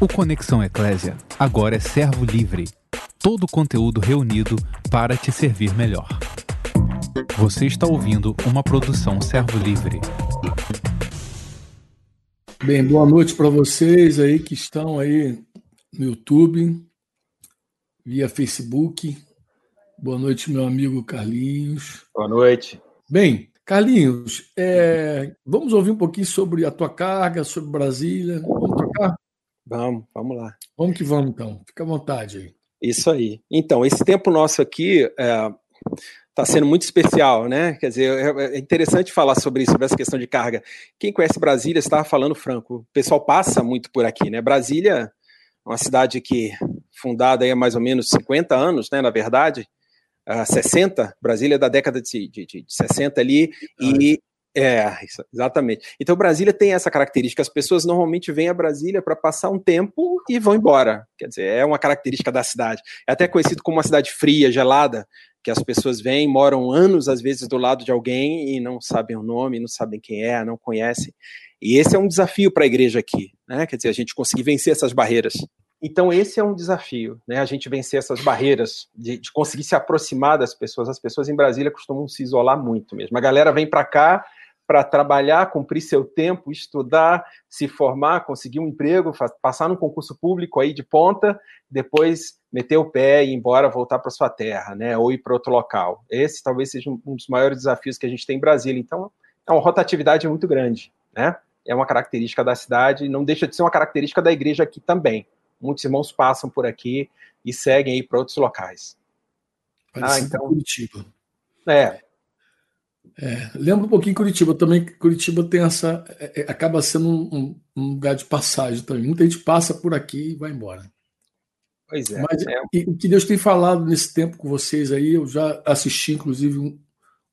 O Conexão Eclésia agora é servo livre. Todo o conteúdo reunido para te servir melhor. Você está ouvindo uma produção servo livre. Bem, boa noite para vocês aí que estão aí no YouTube, via Facebook. Boa noite, meu amigo Carlinhos. Boa noite. Bem, Carlinhos, é, vamos ouvir um pouquinho sobre a tua carga, sobre Brasília. Vamos trocar? Vamos, vamos lá. Vamos que vamos, então. Fica à vontade aí. Isso aí. Então, esse tempo nosso aqui está é, sendo muito especial, né? Quer dizer, é, é interessante falar sobre isso, sobre essa questão de carga. Quem conhece Brasília, estava falando franco, o pessoal passa muito por aqui, né? Brasília é uma cidade que fundada aí há mais ou menos 50 anos, né? Na verdade, uh, 60, Brasília é da década de, de, de 60 ali, e é, exatamente. Então Brasília tem essa característica. As pessoas normalmente vêm a Brasília para passar um tempo e vão embora. Quer dizer, é uma característica da cidade. É até conhecido como uma cidade fria, gelada, que as pessoas vêm, moram anos às vezes do lado de alguém e não sabem o nome, não sabem quem é, não conhecem. E esse é um desafio para a igreja aqui, né? Quer dizer, a gente conseguir vencer essas barreiras. Então esse é um desafio, né? A gente vencer essas barreiras de, de conseguir se aproximar das pessoas. As pessoas em Brasília costumam se isolar muito mesmo. A galera vem para cá para trabalhar, cumprir seu tempo, estudar, se formar, conseguir um emprego, passar num concurso público aí de ponta, depois meter o pé e ir embora, voltar para sua terra, né? Ou ir para outro local. Esse talvez seja um dos maiores desafios que a gente tem em Brasília. Então, é uma rotatividade muito grande, né? É uma característica da cidade, não deixa de ser uma característica da igreja aqui também. Muitos irmãos passam por aqui e seguem aí para outros locais. Ah, então. Curitiba. É, é, lembra um pouquinho Curitiba também, Curitiba tem essa. É, é, acaba sendo um, um, lugar de passagem também. Muita gente passa por aqui e vai embora. Pois é. Mas é. E, o que Deus tem falado nesse tempo com vocês aí, eu já assisti, inclusive, um,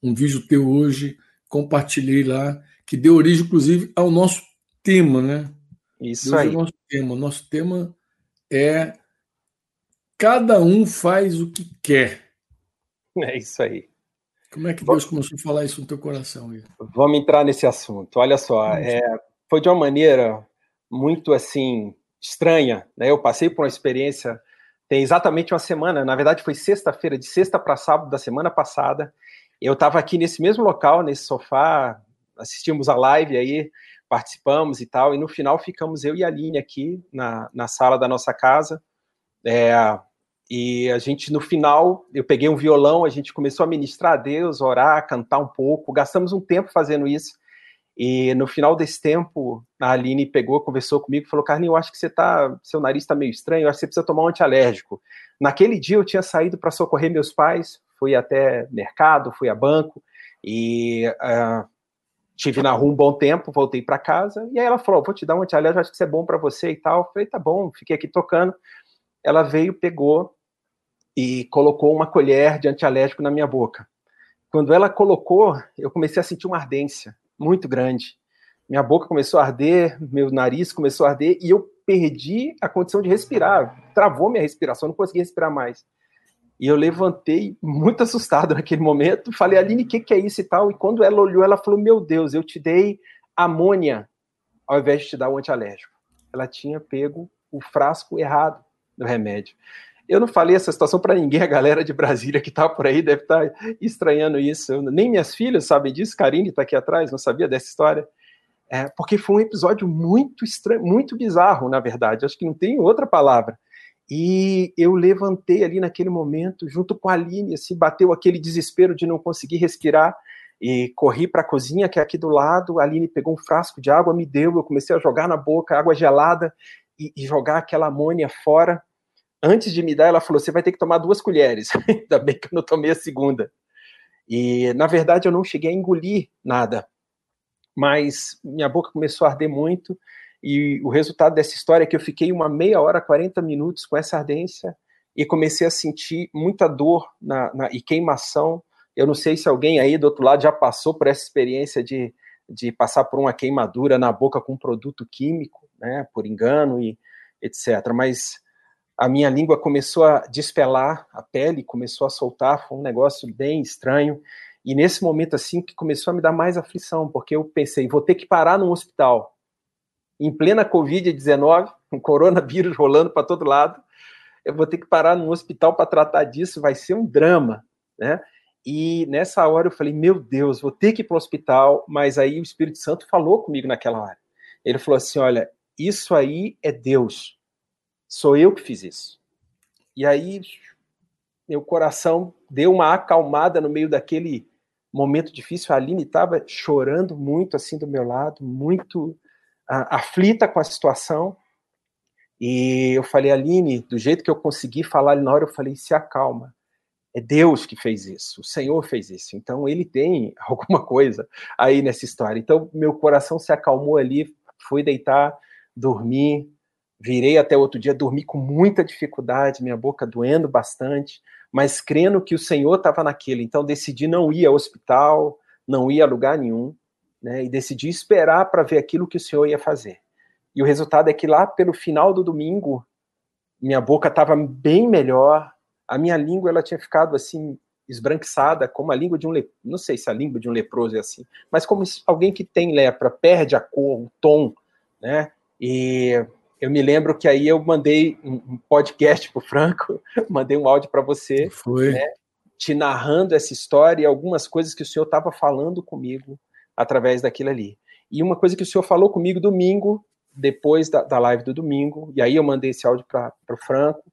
um vídeo teu hoje, compartilhei lá, que deu origem, inclusive, ao nosso tema, né? Isso Deus aí. É o nosso tema. O nosso tema é cada um faz o que quer. É isso aí. Como é que Deus começou a falar isso no teu coração? Vamos entrar nesse assunto. Olha só, é, foi de uma maneira muito assim estranha. Né? Eu passei por uma experiência tem exatamente uma semana. Na verdade, foi sexta-feira, de sexta para sábado da semana passada. Eu estava aqui nesse mesmo local, nesse sofá, assistimos a live aí, participamos e tal. E no final ficamos eu e a Aline aqui na, na sala da nossa casa. É, e a gente, no final, eu peguei um violão, a gente começou a ministrar a Deus, orar, cantar um pouco. Gastamos um tempo fazendo isso. E no final desse tempo, a Aline pegou, conversou comigo falou: Carlinhos, eu acho que você tá, seu nariz está meio estranho, eu acho que você precisa tomar um antialérgico. Naquele dia eu tinha saído para socorrer meus pais, fui até mercado, fui a banco e uh, tive na rua um bom tempo, voltei para casa. E aí ela falou: Vou te dar um antialérgico, acho que isso é bom para você e tal. Eu falei: Tá bom, fiquei aqui tocando. Ela veio, pegou e colocou uma colher de antialérgico na minha boca. Quando ela colocou, eu comecei a sentir uma ardência muito grande. Minha boca começou a arder, meu nariz começou a arder e eu perdi a condição de respirar. Travou minha respiração, não consegui respirar mais. E eu levantei muito assustado naquele momento, falei, Aline, o que, que é isso e tal? E quando ela olhou, ela falou, meu Deus, eu te dei amônia ao invés de te dar o antialérgico. Ela tinha pego o frasco errado do remédio. Eu não falei essa situação para ninguém, a galera de Brasília que está por aí deve estar tá estranhando isso. Eu, nem minhas filhas sabem disso, Karine está aqui atrás, não sabia dessa história. É, porque foi um episódio muito estranho, muito bizarro, na verdade. Acho que não tem outra palavra. E eu levantei ali naquele momento, junto com a Aline, assim, bateu aquele desespero de não conseguir respirar e corri para a cozinha, que é aqui do lado. A Aline pegou um frasco de água, me deu, eu comecei a jogar na boca água gelada e, e jogar aquela amônia fora antes de me dar, ela falou: você vai ter que tomar duas colheres. Ainda bem que eu não tomei a segunda. E, na verdade, eu não cheguei a engolir nada. Mas minha boca começou a arder muito. E o resultado dessa história é que eu fiquei uma meia hora, 40 minutos com essa ardência e comecei a sentir muita dor na, na, e queimação. Eu não sei se alguém aí do outro lado já passou por essa experiência de, de passar por uma queimadura na boca com um produto químico, né, por engano e etc. Mas a minha língua começou a despelar, a pele começou a soltar, foi um negócio bem estranho. E nesse momento assim que começou a me dar mais aflição, porque eu pensei, vou ter que parar num hospital em plena COVID-19 um coronavírus rolando para todo lado. Eu vou ter que parar no hospital para tratar disso, vai ser um drama, né? E nessa hora eu falei, meu Deus, vou ter que ir para o hospital, mas aí o Espírito Santo falou comigo naquela hora. Ele falou assim: olha, isso aí é Deus. Sou eu que fiz isso. E aí meu coração deu uma acalmada no meio daquele momento difícil. A Aline estava chorando muito assim do meu lado, muito uh, aflita com a situação. E eu falei, Aline, do jeito que eu consegui falar na hora, eu falei, se acalma. É Deus que fez isso, o Senhor fez isso. Então ele tem alguma coisa aí nessa história. Então meu coração se acalmou ali, fui deitar, dormi, virei até outro dia, dormi com muita dificuldade, minha boca doendo bastante, mas crendo que o Senhor estava naquele. Então decidi não ir ao hospital, não ir a lugar nenhum, né? E decidi esperar para ver aquilo que o Senhor ia fazer. E o resultado é que lá pelo final do domingo, minha boca estava bem melhor, a minha língua ela tinha ficado assim esbranquiçada, como a língua de um le... não sei se a língua de um leproso é assim, mas como alguém que tem lepra perde a cor, o tom, né? E eu me lembro que aí eu mandei um podcast para o Franco, mandei um áudio para você, Foi. Né, te narrando essa história e algumas coisas que o senhor estava falando comigo através daquilo ali. E uma coisa que o senhor falou comigo domingo, depois da, da live do domingo, e aí eu mandei esse áudio para o Franco,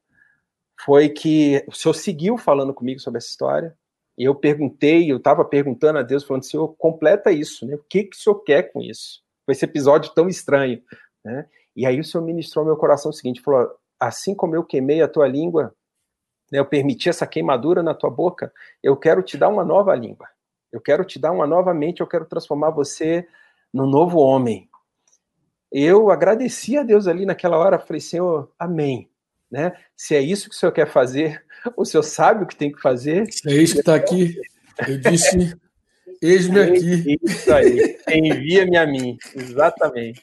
foi que o senhor seguiu falando comigo sobre essa história, e eu perguntei, eu estava perguntando a Deus, falando, senhor, completa isso, né? O que, que o senhor quer com isso? Com esse episódio tão estranho, né? E aí o Senhor ministrou ao meu coração o seguinte, falou, assim como eu queimei a tua língua, né, eu permiti essa queimadura na tua boca, eu quero te dar uma nova língua, eu quero te dar uma nova mente, eu quero transformar você num novo homem. Eu agradeci a Deus ali naquela hora, falei, Senhor, amém. Né? Se é isso que o Senhor quer fazer, o Senhor sabe o que tem que fazer. Se é isso que está aqui, eu disse, eis-me aqui. Isso aí, envia-me a mim, exatamente.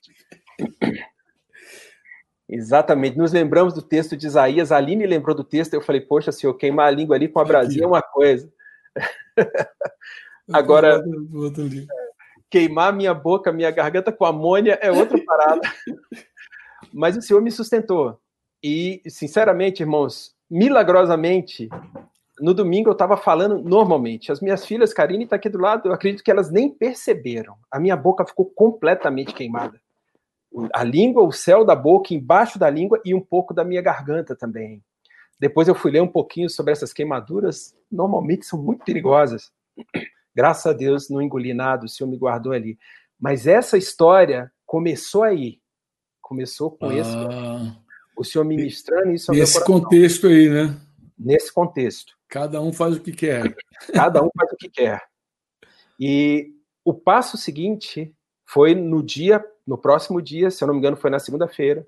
Exatamente. Nos lembramos do texto de Isaías. A Aline lembrou do texto. Eu falei, poxa, se eu queimar a língua ali com a Brasil é uma coisa. Agora, queimar minha boca, minha garganta com amônia é outra parada. Mas o Senhor me sustentou. E, sinceramente, irmãos, milagrosamente, no domingo eu estava falando normalmente. As minhas filhas, Karine está aqui do lado, eu acredito que elas nem perceberam. A minha boca ficou completamente queimada a língua, o céu da boca, embaixo da língua e um pouco da minha garganta também. Depois eu fui ler um pouquinho sobre essas queimaduras, normalmente são muito perigosas. Graças a Deus não engoli nada, o Senhor me guardou ali. Mas essa história começou aí. Começou com ah, esse. O Senhor ministrando isso ao Nesse contexto aí, né? Nesse contexto. Cada um faz o que quer. Cada um faz o que quer. E o passo seguinte foi no dia no próximo dia, se eu não me engano, foi na segunda-feira,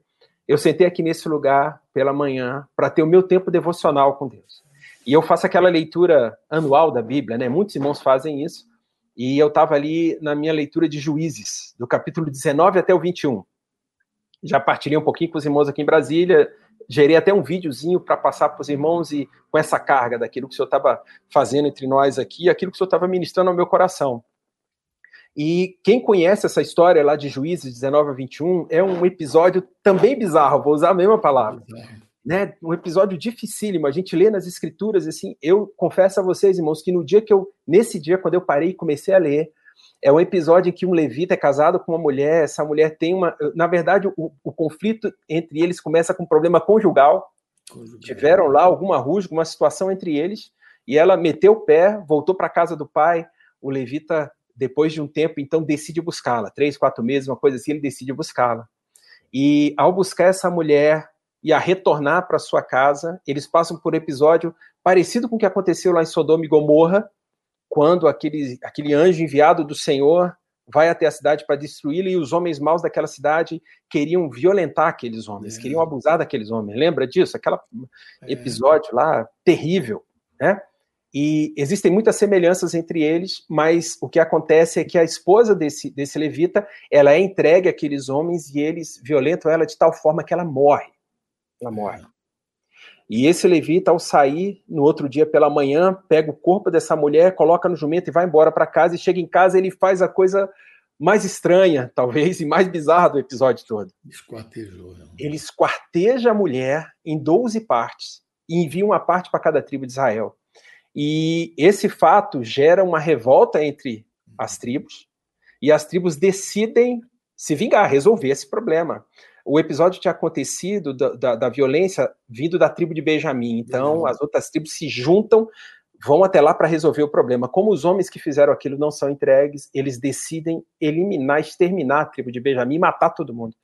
eu sentei aqui nesse lugar pela manhã para ter o meu tempo devocional com Deus. E eu faço aquela leitura anual da Bíblia, né? Muitos irmãos fazem isso. E eu estava ali na minha leitura de Juízes, do capítulo 19 até o 21. Já partilhei um pouquinho com os irmãos aqui em Brasília, gerei até um videozinho para passar para os irmãos e com essa carga daquilo que o Senhor estava fazendo entre nós aqui, aquilo que o Senhor estava ministrando ao meu coração. E quem conhece essa história lá de Juízes 19 a 21 é um episódio também bizarro, vou usar a mesma palavra. Né? Um episódio dificílimo. A gente lê nas escrituras assim, eu confesso a vocês, irmãos, que no dia que eu nesse dia quando eu parei e comecei a ler, é um episódio em que um levita é casado com uma mulher, essa mulher tem uma, na verdade, o, o conflito entre eles começa com um problema conjugal. conjugal. Tiveram lá alguma rusga, uma situação entre eles, e ela meteu o pé, voltou para a casa do pai. O levita depois de um tempo, então decide buscá-la. Três, quatro meses, uma coisa assim, ele decide buscá-la. E ao buscar essa mulher e a retornar para sua casa, eles passam por um episódio parecido com o que aconteceu lá em Sodoma e Gomorra, quando aquele, aquele anjo enviado do Senhor vai até a cidade para destruí-la e os homens maus daquela cidade queriam violentar aqueles homens, é. queriam abusar daqueles homens. Lembra disso? Aquele é. episódio lá terrível, né? E existem muitas semelhanças entre eles, mas o que acontece é que a esposa desse, desse levita, ela é entregue àqueles homens e eles violentam ela de tal forma que ela morre. Ela morre. E esse levita, ao sair no outro dia pela manhã, pega o corpo dessa mulher, coloca no jumento e vai embora para casa. E chega em casa, ele faz a coisa mais estranha, talvez, e mais bizarra do episódio todo. Esquartejou. Ele esquarteja a mulher em 12 partes e envia uma parte para cada tribo de Israel. E esse fato gera uma revolta entre as tribos, e as tribos decidem se vingar, resolver esse problema. O episódio tinha acontecido da, da, da violência vindo da tribo de Benjamim, então as outras tribos se juntam, vão até lá para resolver o problema. Como os homens que fizeram aquilo não são entregues, eles decidem eliminar, exterminar a tribo de Benjamim e matar todo mundo.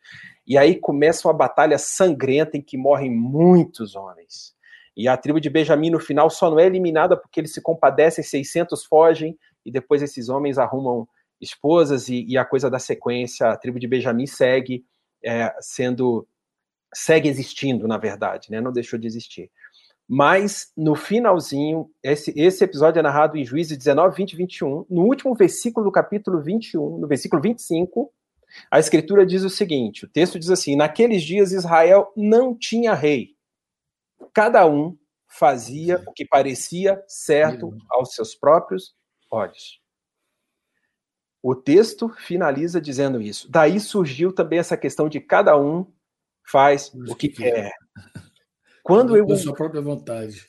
E aí começa uma batalha sangrenta em que morrem muitos homens. E a tribo de Benjamim, no final, só não é eliminada porque eles se compadecem, 600 fogem, e depois esses homens arrumam esposas, e, e a coisa da sequência, a tribo de Benjamim segue é, sendo. segue existindo, na verdade, né? não deixou de existir. Mas, no finalzinho, esse, esse episódio é narrado em Juízes 19, 20 e 21. No último versículo do capítulo 21, no versículo 25, a escritura diz o seguinte: o texto diz assim: Naqueles dias Israel não tinha rei cada um fazia o que parecia certo aos seus próprios olhos. O texto finaliza dizendo isso. Daí surgiu também essa questão de cada um faz o que quer. Quando eu sua própria vontade.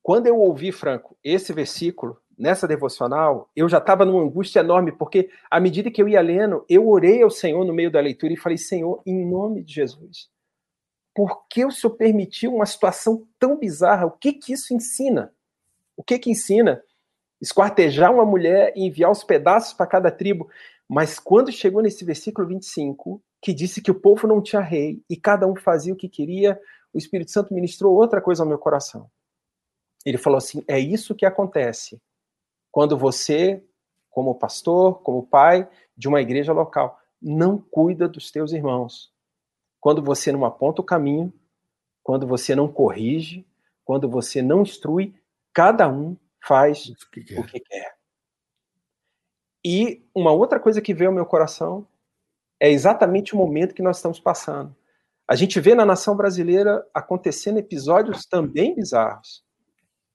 Quando eu ouvi, Franco, esse versículo nessa devocional, eu já estava numa angústia enorme, porque à medida que eu ia lendo, eu orei ao Senhor no meio da leitura e falei: Senhor, em nome de Jesus, por que o senhor permitiu uma situação tão bizarra? O que que isso ensina? O que que ensina? Esquartejar uma mulher e enviar os pedaços para cada tribo. Mas quando chegou nesse versículo 25, que disse que o povo não tinha rei e cada um fazia o que queria, o Espírito Santo ministrou outra coisa ao meu coração. Ele falou assim: é isso que acontece quando você, como pastor, como pai de uma igreja local, não cuida dos teus irmãos quando você não aponta o caminho, quando você não corrige, quando você não instrui, cada um faz o que quer. O que quer. E uma outra coisa que veio ao meu coração é exatamente o momento que nós estamos passando. A gente vê na nação brasileira acontecendo episódios também bizarros.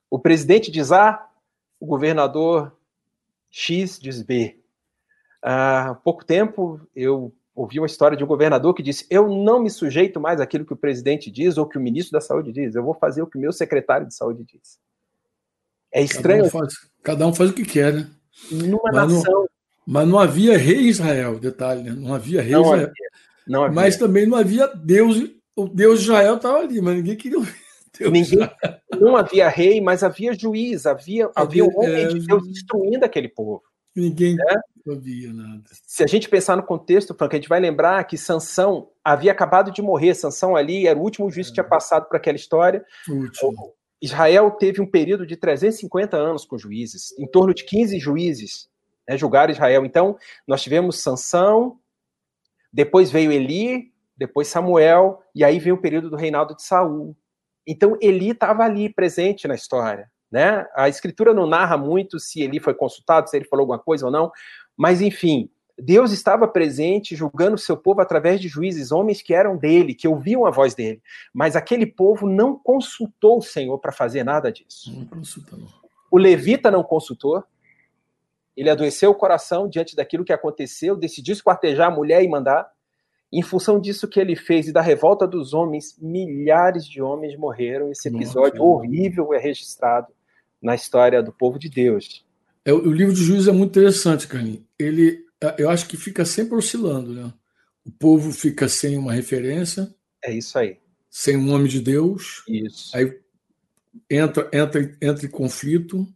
O presidente diz A, o governador X diz B. Há pouco tempo eu ouvi uma história de um governador que disse: Eu não me sujeito mais àquilo que o presidente diz ou que o ministro da Saúde diz, eu vou fazer o que o meu secretário de saúde diz. É estranho. Cada um faz, cada um faz o que quer, né? Numa mas nação. Não, mas não havia rei Israel, detalhe, né? Não havia rei não Israel. Havia, não havia. Mas também não havia Deus. O Deus de Israel estava ali, mas ninguém queria ouvir. Deus ninguém, não havia rei, mas havia juiz, havia, havia, havia um homem é, de Deus instruindo aquele povo. Ninguém né? ouvia nada. Se a gente pensar no contexto, Frank, a gente vai lembrar que Sansão havia acabado de morrer. Sansão ali era o último juiz que tinha é. passado por aquela história. Último. Israel teve um período de 350 anos com juízes, em torno de 15 juízes né, julgaram Israel. Então, nós tivemos Sansão, depois veio Eli, depois Samuel, e aí veio o período do reinado de Saul. Então, Eli estava ali presente na história. Né? A escritura não narra muito se ele foi consultado, se ele falou alguma coisa ou não, mas enfim, Deus estava presente julgando o seu povo através de juízes, homens que eram dele, que ouviam a voz dele. Mas aquele povo não consultou o Senhor para fazer nada disso. Não consultou. O levita não consultou. Ele adoeceu o coração diante daquilo que aconteceu, decidiu esquartejar a mulher e mandar. Em função disso que ele fez e da revolta dos homens, milhares de homens morreram. Esse episódio Nossa, horrível é registrado na história do povo de Deus. É, o livro de Juízes é muito interessante, Carlinhos. Ele, é, eu acho que fica sempre oscilando, né? O povo fica sem uma referência. É isso aí. Sem um homem de Deus. Isso. Aí entra, entra, entra em conflito,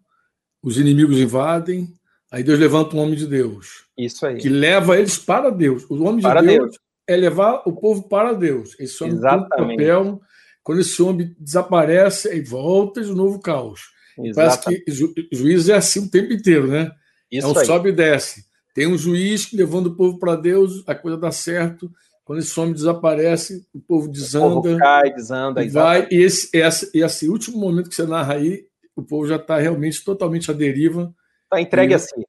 os inimigos invadem, aí Deus levanta um homem de Deus. Isso aí. Que leva eles para Deus. O homem de Deus, Deus, é levar o povo para Deus. Esse homem Exatamente. papel. Quando esse homem desaparece, aí volta de novo caos. Parece que ju, juiz é assim o tempo inteiro, né? Isso é um aí. sobe e desce. Tem um juiz levando o povo para Deus, a coisa dá certo. Quando esse homem desaparece, o povo desanda. O povo cai, desanda. E vai, e esse, esse, esse último momento que você narra aí, o povo já está realmente totalmente à deriva. Está entregue assim.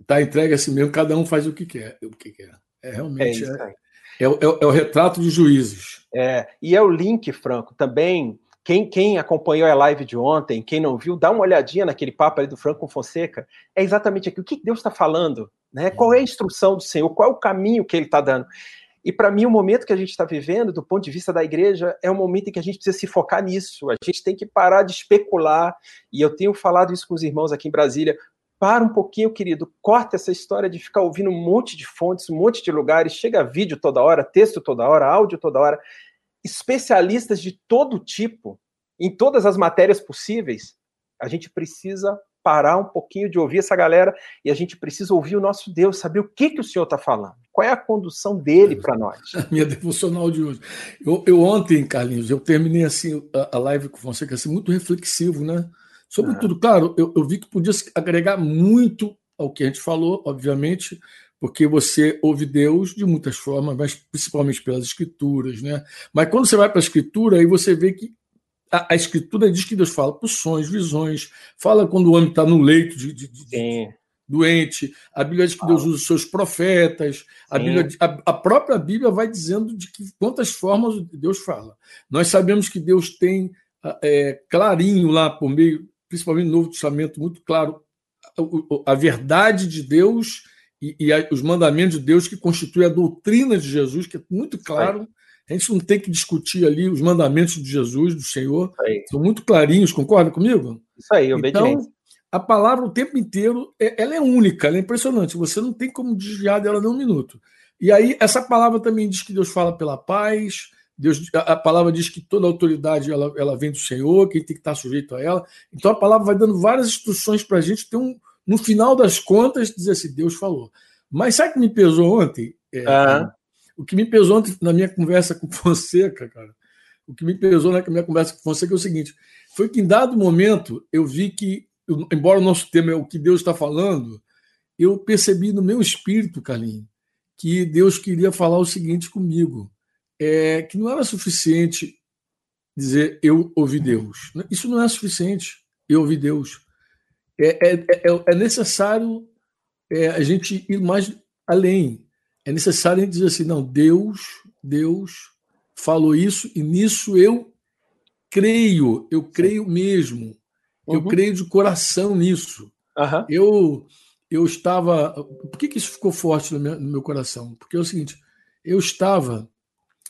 Está entregue assim mesmo, cada um faz o que quer. O que quer. É realmente. É, é, é, é, o retrato dos juízes. É, e é o link, Franco, também quem, quem acompanhou a live de ontem, quem não viu, dá uma olhadinha naquele papo ali do Franco Fonseca. É exatamente aquilo. O que Deus está falando Né? Qual é a instrução do Senhor? Qual é o caminho que ele está dando? E para mim, o momento que a gente está vivendo, do ponto de vista da igreja, é um momento em que a gente precisa se focar nisso. A gente tem que parar de especular. E eu tenho falado isso com os irmãos aqui em Brasília. Para um pouquinho, querido. Corta essa história de ficar ouvindo um monte de fontes, um monte de lugares. Chega vídeo toda hora, texto toda hora, áudio toda hora. Especialistas de todo tipo, em todas as matérias possíveis. A gente precisa parar um pouquinho de ouvir essa galera e a gente precisa ouvir o nosso Deus, saber o que, que o Senhor está falando. Qual é a condução dele para nós? A minha devocional de hoje. Eu, eu, ontem, Carlinhos, eu terminei assim a, a live com você, que assim, muito reflexivo, né? Sobretudo, ah. claro, eu, eu vi que podia agregar muito ao que a gente falou, obviamente, porque você ouve Deus de muitas formas, mas principalmente pelas escrituras, né? Mas quando você vai para a escritura, aí você vê que a, a, escritura diz que Deus fala por sonhos, visões, fala quando o homem está no leito de, de, de doente. A Bíblia diz que Deus usa os seus profetas. A, Bíblia, a, a, própria Bíblia vai dizendo de que quantas formas Deus fala. Nós sabemos que Deus tem é, clarinho lá por meio, principalmente no Novo Testamento, muito claro a, a verdade de Deus e, e os mandamentos de Deus que constituem a doutrina de Jesus, que é muito claro. A gente não tem que discutir ali os mandamentos de Jesus, do Senhor. São muito clarinhos, concorda comigo? Isso aí, obediência. Então, a palavra o tempo inteiro, é, ela é única, ela é impressionante. Você não tem como desviar dela nem um minuto. E aí, essa palavra também diz que Deus fala pela paz, Deus, a, palavra diz que toda autoridade ela, ela vem do Senhor, quem tem que estar sujeito a ela. Então a palavra vai dando várias instruções para a gente ter um, no final das contas, dizer assim, Deus falou. Mas sabe o que me pesou ontem? É, uhum. O que me pesou ontem na minha conversa com Fonseca, cara, o que me pesou na minha conversa com Fonseca é o seguinte: foi que em dado momento eu vi que, embora o nosso tema é o que Deus está falando, eu percebi no meu espírito, Carlinhos, que Deus queria falar o seguinte comigo: é, que não era suficiente dizer eu ouvi Deus. Isso não é suficiente, eu ouvi Deus. É, é, é, é necessário é, a gente ir mais além é necessário a gente dizer assim: não, Deus, Deus falou isso e nisso eu creio, eu creio mesmo, uhum. eu creio de coração nisso. Uhum. Eu, eu estava. Por que, que isso ficou forte no meu, no meu, coração? Porque é o seguinte: eu estava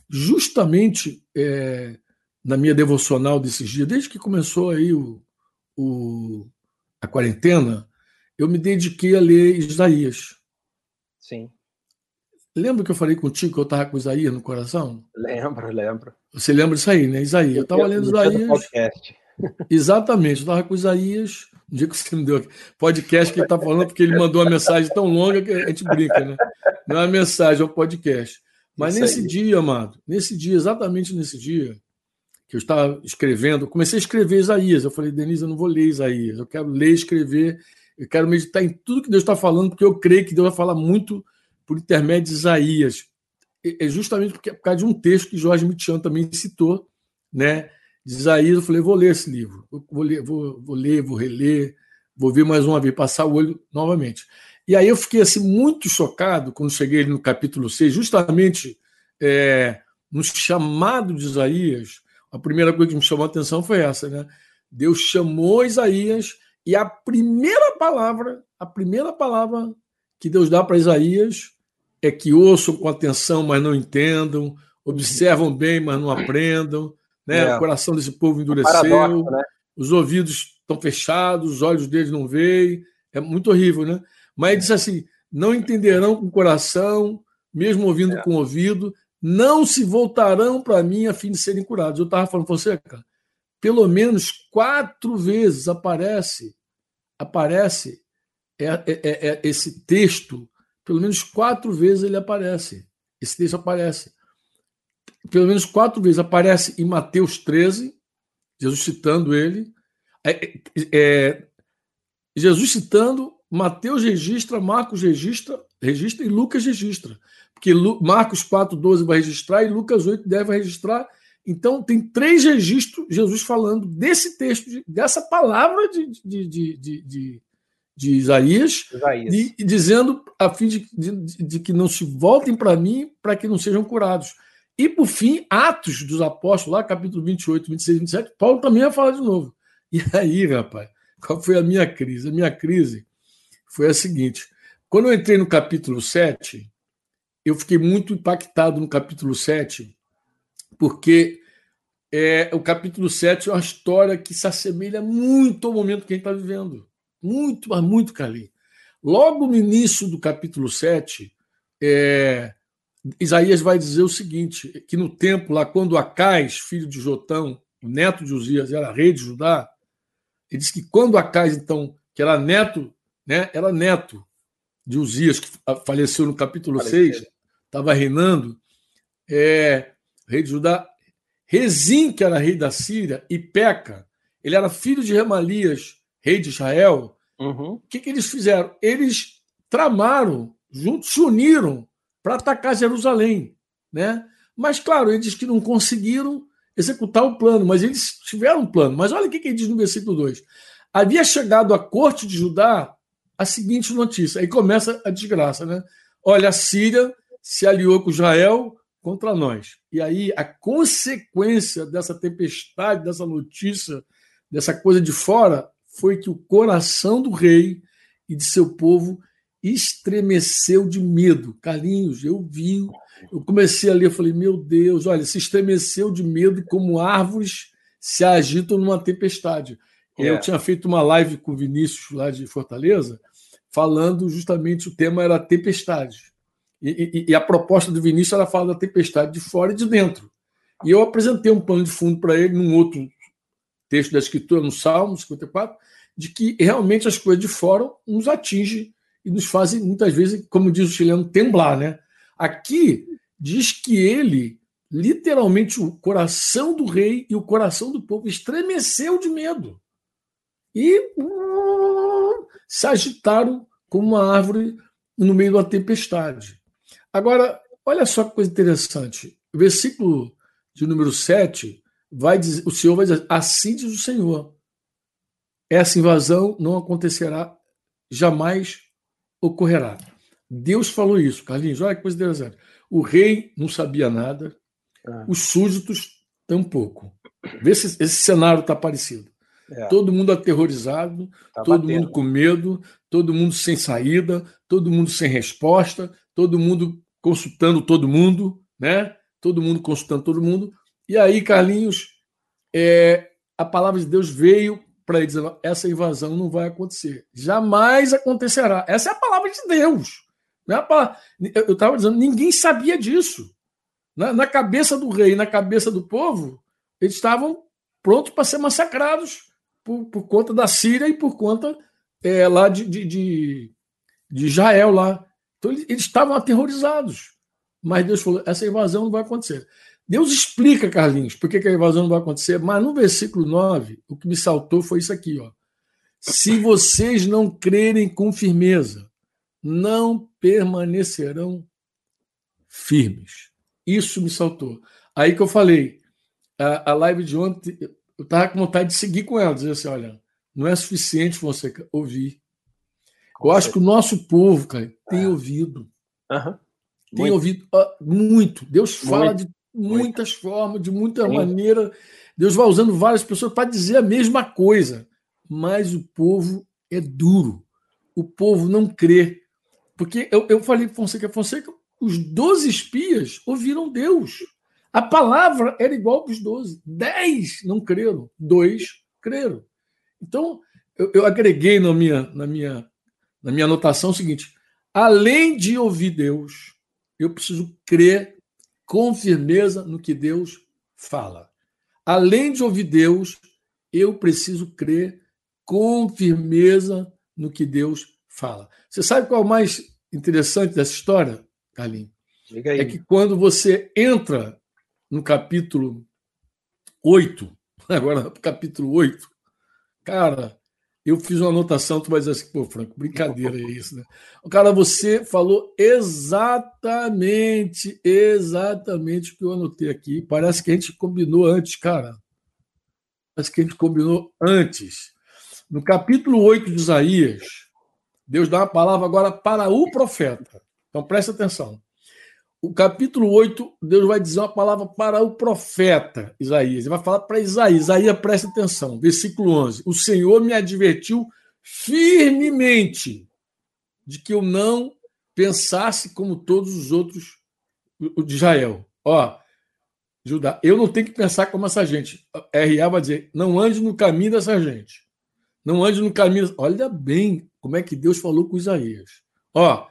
justamente é, na minha devocional desses dias, desde que começou aí o, o, a quarentena, eu me dediquei a ler Isaías. Sim. Lembra que eu falei contigo que eu estava com Isaías no coração? Lembro, lembro. Você lembra disso aí, né? Isaías. Eu estava lendo Isaías. Podcast. Exatamente, eu estava com Isaías. Um dia que você me deu podcast que ele está falando, porque ele mandou uma mensagem tão longa que a gente brinca, né? Não é uma mensagem, é um podcast. Mas Isso nesse aí. dia, amado, nesse dia, exatamente nesse dia, que eu estava escrevendo, comecei a escrever Isaías. Eu falei, Denise, eu não vou ler Isaías, eu quero ler, escrever, eu quero meditar em tudo que Deus está falando, porque eu creio que Deus vai falar muito por intermédio de Isaías. É justamente porque, por causa de um texto que Jorge Mitian também citou, né? De Isaías, eu falei, vou ler esse livro, vou ler, vou, vou ler, vou reler, vou ver mais uma vez, passar o olho novamente. E aí eu fiquei assim muito chocado quando cheguei no capítulo 6, justamente é, no chamado de Isaías, a primeira coisa que me chamou a atenção foi essa, né? Deus chamou Isaías e a primeira palavra, a primeira palavra que Deus dá para Isaías é que ouçam com atenção, mas não entendam, observam bem, mas não aprendam. Né? É. O coração desse povo endureceu, né? os ouvidos estão fechados, os olhos deles não veem. É muito horrível, né? Mas ele disse assim: não entenderão com o coração, mesmo ouvindo é. com o ouvido, não se voltarão para mim a fim de serem curados. Eu estava falando, Fonseca, pelo menos quatro vezes aparece, aparece é, é, é, é esse texto pelo menos quatro vezes ele aparece. Esse texto aparece. Pelo menos quatro vezes aparece em Mateus 13, Jesus citando ele. É, é, Jesus citando, Mateus registra, Marcos registra, registra e Lucas registra. Lu, Marcos 4, 12 vai registrar e Lucas 8 deve registrar. Então, tem três registros, Jesus falando desse texto, dessa palavra de, de, de, de de Isaías. E, dizendo a fim de que não se voltem para mim, para que não sejam curados. E, por fim, Atos dos Apóstolos, lá capítulo 28, 26, 27, Paulo também vai falar de novo. E aí, rapaz, qual foi a minha crise? A minha crise foi a seguinte: Quando eu entrei no capítulo 7, eu fiquei muito impactado no capítulo 7, porque é, o capítulo 7 é uma história que se assemelha muito ao momento que a gente está vivendo. Muito, mas muito, Carlinhos. Logo no início do capítulo 7, é, Isaías vai dizer o seguinte: que no tempo lá, quando Acais, filho de Jotão, neto de Uzias, era rei de Judá, ele diz que quando Acais, então, que era neto, né, era neto de Uzias, que faleceu no capítulo faleceu. 6, estava reinando, é, rei de Judá, Rezim, que era rei da Síria, e Peca, ele era filho de Remalias, rei de Israel. Uhum. O que, que eles fizeram? Eles tramaram, juntos se uniram para atacar Jerusalém. Né? Mas, claro, eles que não conseguiram executar o plano, mas eles tiveram um plano. Mas olha o que ele diz no versículo 2. Havia chegado à corte de Judá a seguinte notícia. Aí começa a desgraça, né? Olha, a Síria se aliou com Israel contra nós. E aí a consequência dessa tempestade, dessa notícia, dessa coisa de fora, foi que o coração do rei e de seu povo estremeceu de medo. Carlinhos, eu vi, eu comecei a ler, eu falei, meu Deus, olha, se estremeceu de medo como árvores se agitam numa tempestade. É. Eu tinha feito uma live com o Vinícius lá de Fortaleza, falando justamente o tema era tempestade. E, e, e a proposta do Vinícius era falar da tempestade de fora e de dentro. E eu apresentei um plano de fundo para ele num outro texto da Escritura, no Salmo 54, de que realmente as coisas de fora nos atingem e nos fazem, muitas vezes, como diz o chileno, temblar. Né? Aqui diz que ele, literalmente, o coração do rei e o coração do povo estremeceu de medo. E uh, se agitaram como uma árvore no meio da tempestade. Agora, olha só que coisa interessante. O versículo de número 7 vai dizer, o Senhor vai dizer, assim diz o Senhor. Essa invasão não acontecerá, jamais ocorrerá. Deus falou isso, Carlinhos, olha que coisa interessante. O rei não sabia nada, ah. os súditos tampouco. Vê se esse cenário está parecido. É. Todo mundo aterrorizado, tá todo batendo. mundo com medo, todo mundo sem saída, todo mundo sem resposta, todo mundo consultando todo mundo, né? Todo mundo consultando todo mundo. E aí, Carlinhos, é, a palavra de Deus veio para ele dizer: essa invasão não vai acontecer. Jamais acontecerá. Essa é a palavra de Deus. Não é palavra... Eu estava dizendo, ninguém sabia disso. Na, na, cabeça do rei, na cabeça do povo, eles estavam prontos para ser massacrados por, por, conta da Síria e por conta é, lá de, de, de, de Israel lá. Então eles, estavam aterrorizados. Mas Deus falou: essa invasão não vai acontecer. Deus explica, Carlinhos, por que, a invasão não vai acontecer, mas no versículo 9, o que me saltou foi isso aqui: ó. Se vocês não crerem com firmeza, não permanecerão firmes. Isso me saltou. Aí que eu falei, a, a live de ontem, eu estava com vontade de seguir com ela, dizer assim: olha, não é suficiente você ouvir. Eu acho que o nosso povo, cara, tem ouvido. Uhum. Tem muito. ouvido uh, muito. Deus fala muito. de muitas formas, de muita Sim. maneira. Deus vai usando várias pessoas para dizer a mesma coisa. Mas o povo é duro. O povo não crê. Porque eu, eu falei para Fonseca, Fonseca, os doze espias ouviram Deus. A palavra era igual para os doze. Dez não creram, dois creram. Então, eu, eu agreguei na minha, na, minha, na minha anotação o seguinte: além de ouvir Deus, eu preciso crer com firmeza no que Deus fala. Além de ouvir Deus, eu preciso crer com firmeza no que Deus fala. Você sabe qual é o mais interessante dessa história, Carlinhos? É que quando você entra no capítulo 8, agora no capítulo 8, cara, eu fiz uma anotação, tu vai dizer assim, pô, Franco, brincadeira é isso, né? Cara, você falou exatamente, exatamente o que eu anotei aqui. Parece que a gente combinou antes, cara. Parece que a gente combinou antes. No capítulo 8 de Isaías, Deus dá uma palavra agora para o profeta. Então presta atenção. O capítulo 8, Deus vai dizer uma palavra para o profeta Isaías. Ele vai falar para Isaías. Isaías, presta atenção. Versículo 11. O Senhor me advertiu firmemente, de que eu não pensasse como todos os outros de Israel. Ó, Judá, eu não tenho que pensar como essa gente. RA vai dizer: não ande no caminho dessa gente. Não ande no caminho. Olha bem como é que Deus falou com Isaías. Ó,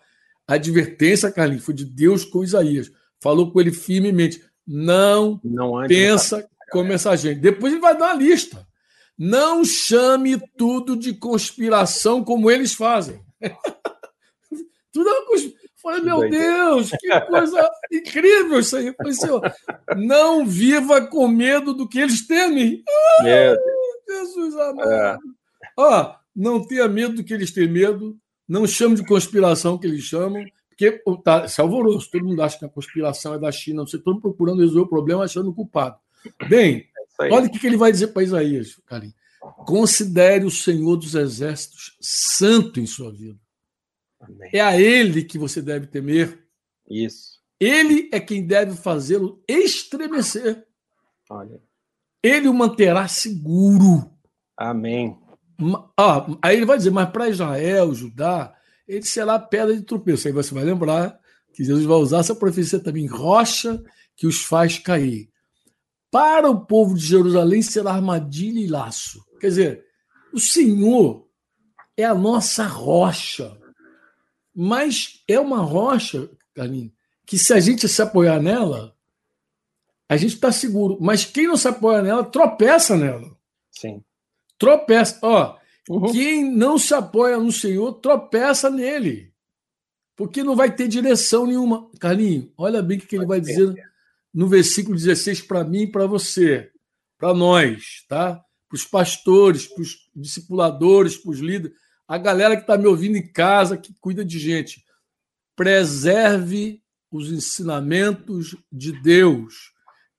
a advertência, Carlinhos, foi de Deus com Isaías. Falou com ele firmemente. Não, não pensa como essa gente. Depois ele vai dar uma lista. Não chame tudo de conspiração como eles fazem. tudo é uma conspiração. Falei, meu Deus, que coisa incrível isso aí. Falei, Senhor, não viva com medo do que eles temem. Ai, Jesus amado. É. Ó, não tenha medo do que eles têm medo. Não chame de conspiração que eles chamam. Porque tá, esse é alvoroço. Todo mundo acha que a conspiração é da China. Você está procurando resolver o problema achando o culpado. Bem, é olha o que ele vai dizer para Isaías, Karim. Considere o Senhor dos Exércitos santo em sua vida. Amém. É a Ele que você deve temer. Isso. Ele é quem deve fazê-lo estremecer. Olha. Ele o manterá seguro. Amém. Ah, aí ele vai dizer, mas para Israel, Judá, ele será pedra de tropeço. Aí você vai lembrar que Jesus vai usar essa profecia também, rocha que os faz cair. Para o povo de Jerusalém será armadilha e laço. Quer dizer, o Senhor é a nossa rocha. Mas é uma rocha, Carlinhos, que se a gente se apoiar nela, a gente está seguro. Mas quem não se apoia nela, tropeça nela. Sim. Tropeça. Ó, uhum. quem não se apoia no Senhor, tropeça nele. Porque não vai ter direção nenhuma. Carlinhos, olha bem o que ele vai dizer no versículo 16 para mim e para você, para nós, tá? Para os pastores, para os discipuladores, para os líderes, a galera que está me ouvindo em casa, que cuida de gente. Preserve os ensinamentos de Deus.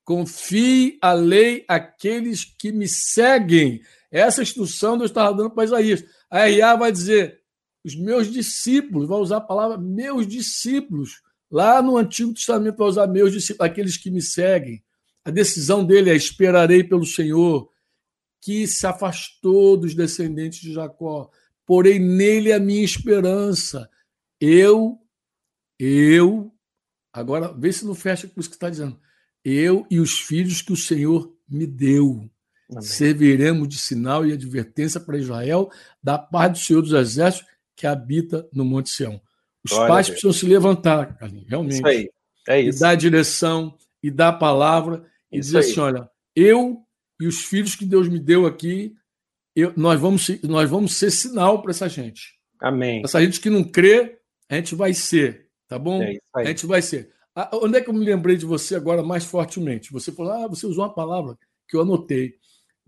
Confie a lei àqueles que me seguem. Essa instrução Deus estava dando para Isaías. A RA vai dizer: os meus discípulos, vai usar a palavra meus discípulos Lá no Antigo Testamento, vai usar meus discípulos, aqueles que me seguem. A decisão dele é: esperarei pelo Senhor, que se afastou dos descendentes de Jacó. Porém, nele a minha esperança. Eu, eu, agora vê se não fecha com isso que está dizendo. Eu e os filhos que o Senhor me deu. Amém. Serviremos de sinal e advertência para Israel da parte do Senhor dos Exércitos que habita no Monte Sião. Os Glória pais precisam se levantar, Carlinhos, realmente. Isso aí. É isso. E dar direção, e dar a palavra, e isso dizer aí. assim: olha, eu e os filhos que Deus me deu aqui, eu, nós, vamos, nós vamos ser sinal para essa gente. Amém. Essa gente que não crê, a gente vai ser, tá bom? É a gente vai ser. Ah, onde é que eu me lembrei de você agora mais fortemente? Você falou, ah, você usou uma palavra que eu anotei.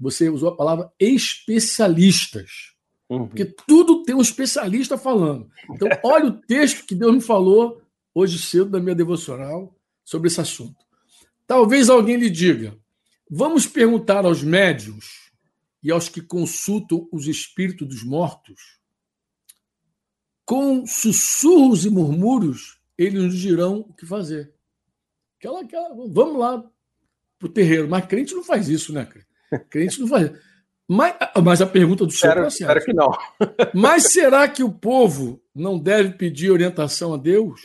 Você usou a palavra especialistas. Uhum. Porque tudo tem um especialista falando. Então, olha o texto que Deus me falou hoje cedo na minha devocional sobre esse assunto. Talvez alguém lhe diga: vamos perguntar aos médios e aos que consultam os espíritos dos mortos. Com sussurros e murmúrios, eles nos dirão o que fazer. Aquela, aquela, vamos lá para o terreiro. Mas crente não faz isso, né? Crente não faz. Mas, mas a pergunta do senhor espero, espero que não. mas será que o povo não deve pedir orientação a Deus?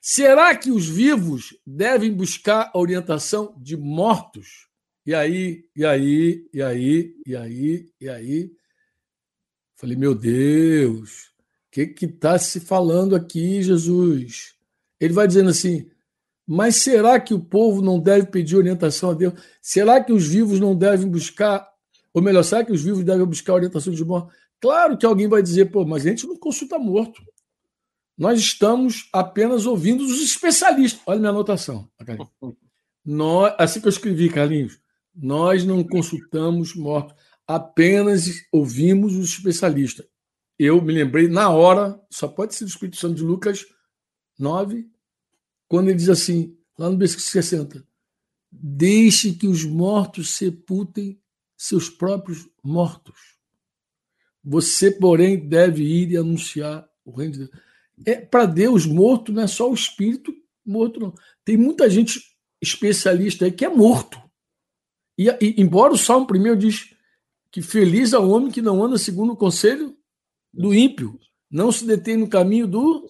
Será que os vivos devem buscar a orientação de mortos? E aí, e aí, e aí, e aí, e aí. Falei, meu Deus, o que está se falando aqui, Jesus? Ele vai dizendo assim: mas será que o povo não deve pedir orientação a Deus? Será que os vivos não devem buscar, ou melhor, será que os vivos devem buscar orientação de morto? Claro que alguém vai dizer, pô, mas a gente não consulta morto. Nós estamos apenas ouvindo os especialistas. Olha minha anotação, Nós, assim que eu escrevi, Carlinhos, nós não consultamos mortos, apenas ouvimos os especialistas. Eu me lembrei na hora, só pode ser do Espírito Santo de Lucas 9, quando ele diz assim, lá no versículo 60, deixe que os mortos sepultem seus próprios mortos. Você, porém, deve ir e anunciar o reino de Deus. É, Para Deus, morto não é só o espírito morto, não. Tem muita gente especialista aí que é morto. E, e embora o Salmo primeiro diz que feliz é o homem que não anda segundo o conselho do ímpio, não se detém no caminho do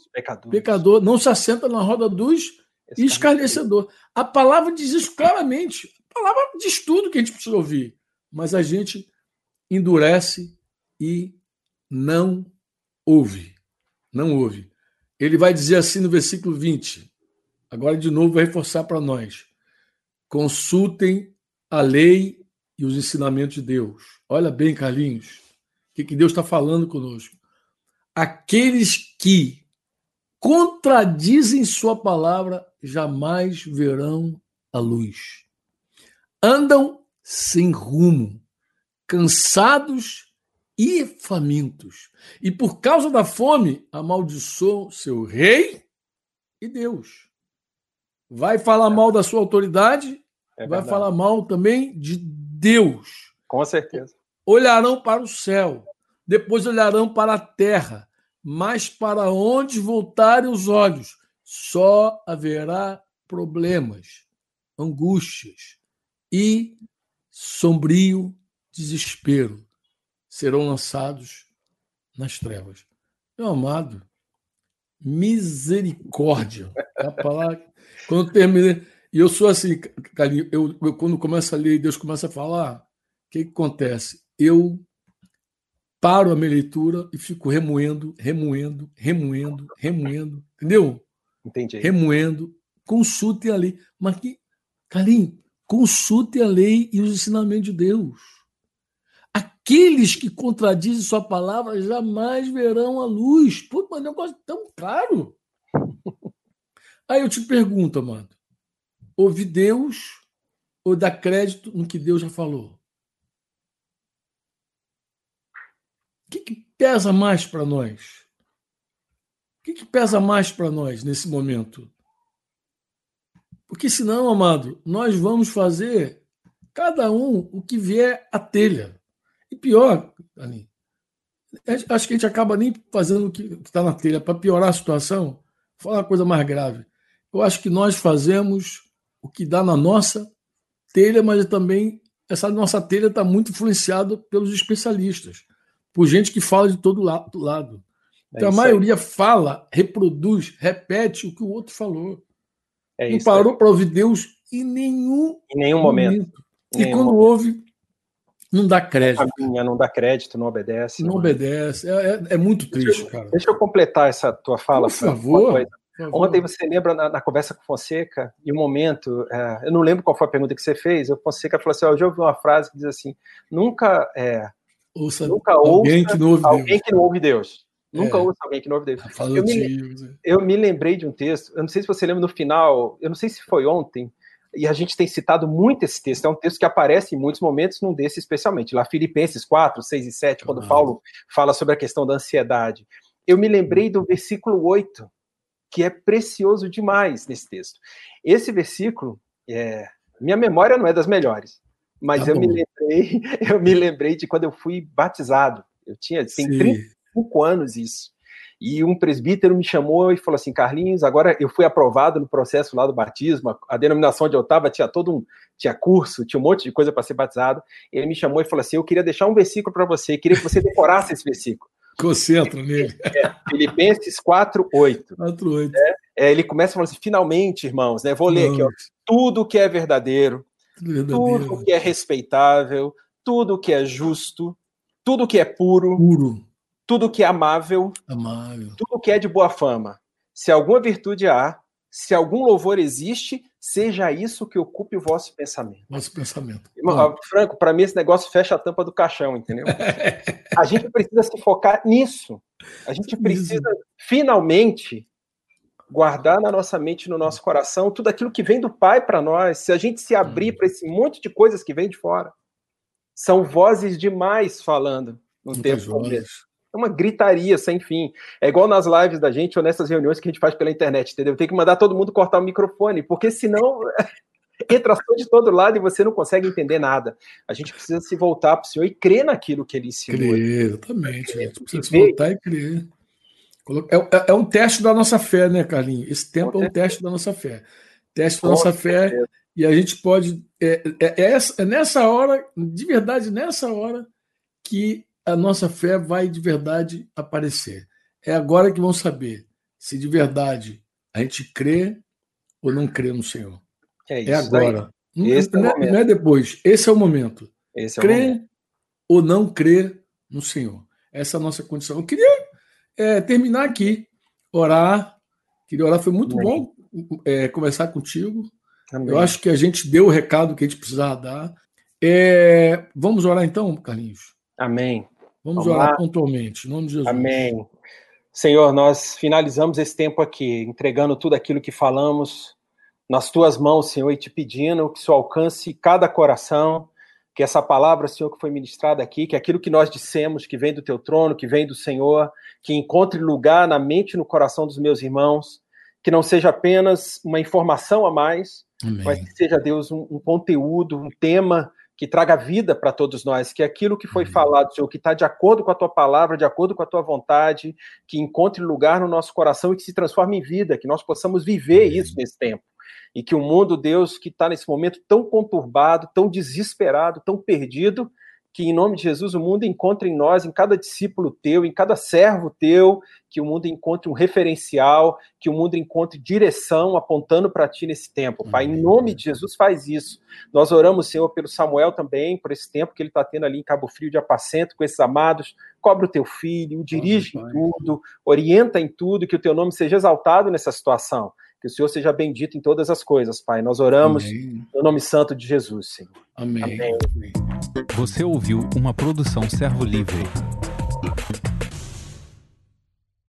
pecador, não se assenta na roda dos escarnecedor. A palavra diz isso claramente. A palavra diz tudo que a gente precisa ouvir. Mas a gente endurece e não ouve. Não ouve. Ele vai dizer assim no versículo 20. Agora, de novo, vai reforçar para nós. Consultem a lei e os ensinamentos de Deus. Olha bem, Carlinhos, o que, que Deus está falando conosco. Aqueles que contradizem Sua palavra jamais verão a luz. Andam sem rumo, cansados e famintos. E por causa da fome, amaldiçoam seu rei e Deus. Vai falar mal da sua autoridade, é vai falar mal também de Deus. Com certeza. Olharão para o céu, depois olharão para a terra, mas para onde voltarem os olhos, só haverá problemas, angústias e sombrio desespero serão lançados nas trevas. Meu amado, misericórdia. É a palavra. Quando eu e eu sou assim, carinho, eu, eu, quando começo a ler e Deus começa a falar, o que, que acontece? Eu paro a minha leitura e fico remoendo, remoendo, remoendo, remoendo, entendeu? Entendi. Remoendo, consulte a lei. Mas que, Carlinhos, consulte a lei e os ensinamentos de Deus. Aqueles que contradizem sua palavra jamais verão a luz. Pô, mas é um negócio tão claro. Aí eu te pergunto, amado, ouve Deus ou dá crédito no que Deus já falou? Que, que pesa mais para nós? O que, que pesa mais para nós nesse momento? Porque senão, amado, nós vamos fazer cada um o que vier à telha. E pior, Aline, acho que a gente acaba nem fazendo o que está na telha para piorar a situação. Falar uma coisa mais grave. Eu acho que nós fazemos o que dá na nossa telha, mas também essa nossa telha está muito influenciada pelos especialistas, por gente que fala de todo lado. Então, é a maioria aí. fala, reproduz, repete o que o outro falou. É não parou para ouvir Deus em nenhum, em nenhum momento. momento. E nenhum quando momento. ouve, não dá crédito. Caminha, não dá crédito, não obedece. Não, não obedece. É, é, é, muito triste, deixa eu, cara. Deixa eu completar essa tua fala. Por favor. Ontem você lembra na, na, conversa com Fonseca, em um momento, é, eu não lembro qual foi a pergunta que você fez, o Fonseca falou assim: oh, eu já ouvi uma frase que diz assim: nunca, é, ouça nunca alguém, ouça que não ouve alguém Deus. que não ouve Deus. Nunca é. ouça alguém que não ouve Deus. Eu me, eu me lembrei de um texto, eu não sei se você lembra no final, eu não sei se foi ontem, e a gente tem citado muito esse texto, é um texto que aparece em muitos momentos, num desses especialmente, lá Filipenses 4, 6 e 7, quando Paulo fala sobre a questão da ansiedade. Eu me lembrei do versículo 8, que é precioso demais nesse texto. Esse versículo, é, minha memória não é das melhores, mas tá eu me lembrei, eu me lembrei de quando eu fui batizado. Eu tinha, tem Sim. 35 anos isso. E um presbítero me chamou e falou assim: Carlinhos, agora eu fui aprovado no processo lá do batismo, a denominação onde eu estava tinha todo um tinha curso, tinha um monte de coisa para ser batizado. Ele me chamou e falou assim: Eu queria deixar um versículo para você, queria que você decorasse esse versículo. Concentra nele. É, Filipenses 4, 8. 4, 8. É, é, ele começa falando assim: finalmente, irmãos, né? Vou ler aqui, ó, tudo que é verdadeiro, tudo que é respeitável, tudo que é justo, tudo que é puro, puro tudo que é amável, amável, tudo que é de boa fama. Se alguma virtude há, se algum louvor existe, seja isso que ocupe o vosso pensamento. Nosso pensamento. Irmão, Franco, para mim esse negócio fecha a tampa do caixão, entendeu? a gente precisa se focar nisso. A gente precisa finalmente guardar na nossa mente, no nosso coração, tudo aquilo que vem do Pai para nós. Se a gente se abrir hum. para esse monte de coisas que vem de fora, são vozes demais falando no tempo. É uma gritaria sem fim. É igual nas lives da gente ou nessas reuniões que a gente faz pela internet, entendeu? Tem que mandar todo mundo cortar o microfone, porque senão entra só de todo lado e você não consegue entender nada. A gente precisa se voltar para o Senhor e crer naquilo que ele ensinou. Crer, exatamente. A gente precisa se voltar e crer. É, é, é, um teste da nossa fé, né, Carlinhos? Esse tempo é um teste da nossa fé. Teste da nossa fé. E a gente pode. É, é, é, é nessa hora, de verdade, nessa hora, que a nossa fé vai de verdade aparecer. é agora que vão saber se de verdade a gente crê ou não crê no Senhor. É, é agora. Não, é, não, é, não, é, depois. Esse é o momento. Esse é crê momento. ou não crê no Senhor. Essa é a nossa condição. Eu queria é, terminar aqui, orar. Queria orar. Foi muito Amém. bom é, conversar contigo. Amém. Eu acho que a gente deu o recado que a gente precisava dar. É, vamos orar então, Carlinhos? Amém. Vamos, vamos orar lá. pontualmente, em nome de Jesus. Amém. Senhor, nós finalizamos esse tempo aqui, entregando tudo aquilo que falamos nas tuas mãos, Senhor, e te pedindo que isso alcance cada coração, que essa palavra, Senhor, que foi ministrada aqui, que aquilo que nós dissemos, que vem do teu trono, que vem do Senhor, que encontre lugar na mente e no coração dos meus irmãos, que não seja apenas uma informação a mais, Amém. mas que seja, Deus, um, um conteúdo, um tema que traga vida para todos nós, que aquilo que foi falado, Senhor, que está de acordo com a tua palavra, de acordo com a tua vontade, que encontre lugar no nosso coração e que se transforme em vida, que nós possamos viver isso nesse tempo. E que o mundo, Deus, que está nesse momento tão conturbado, tão desesperado, tão perdido, que em nome de Jesus o mundo encontre em nós, em cada discípulo teu, em cada servo teu, que o mundo encontre um referencial, que o mundo encontre direção apontando para ti nesse tempo. Pai, em nome de Jesus faz isso. Nós oramos, Senhor, pelo Samuel também, por esse tempo que ele está tendo ali em Cabo Frio de apacento com esses amados. Cobre o teu filho, o dirige em tudo, orienta em tudo, que o teu nome seja exaltado nessa situação. Que o Senhor seja bendito em todas as coisas, Pai. Nós oramos Amém. no nome santo de Jesus, Senhor. Amém. Amém. Você ouviu uma produção Servo Livre.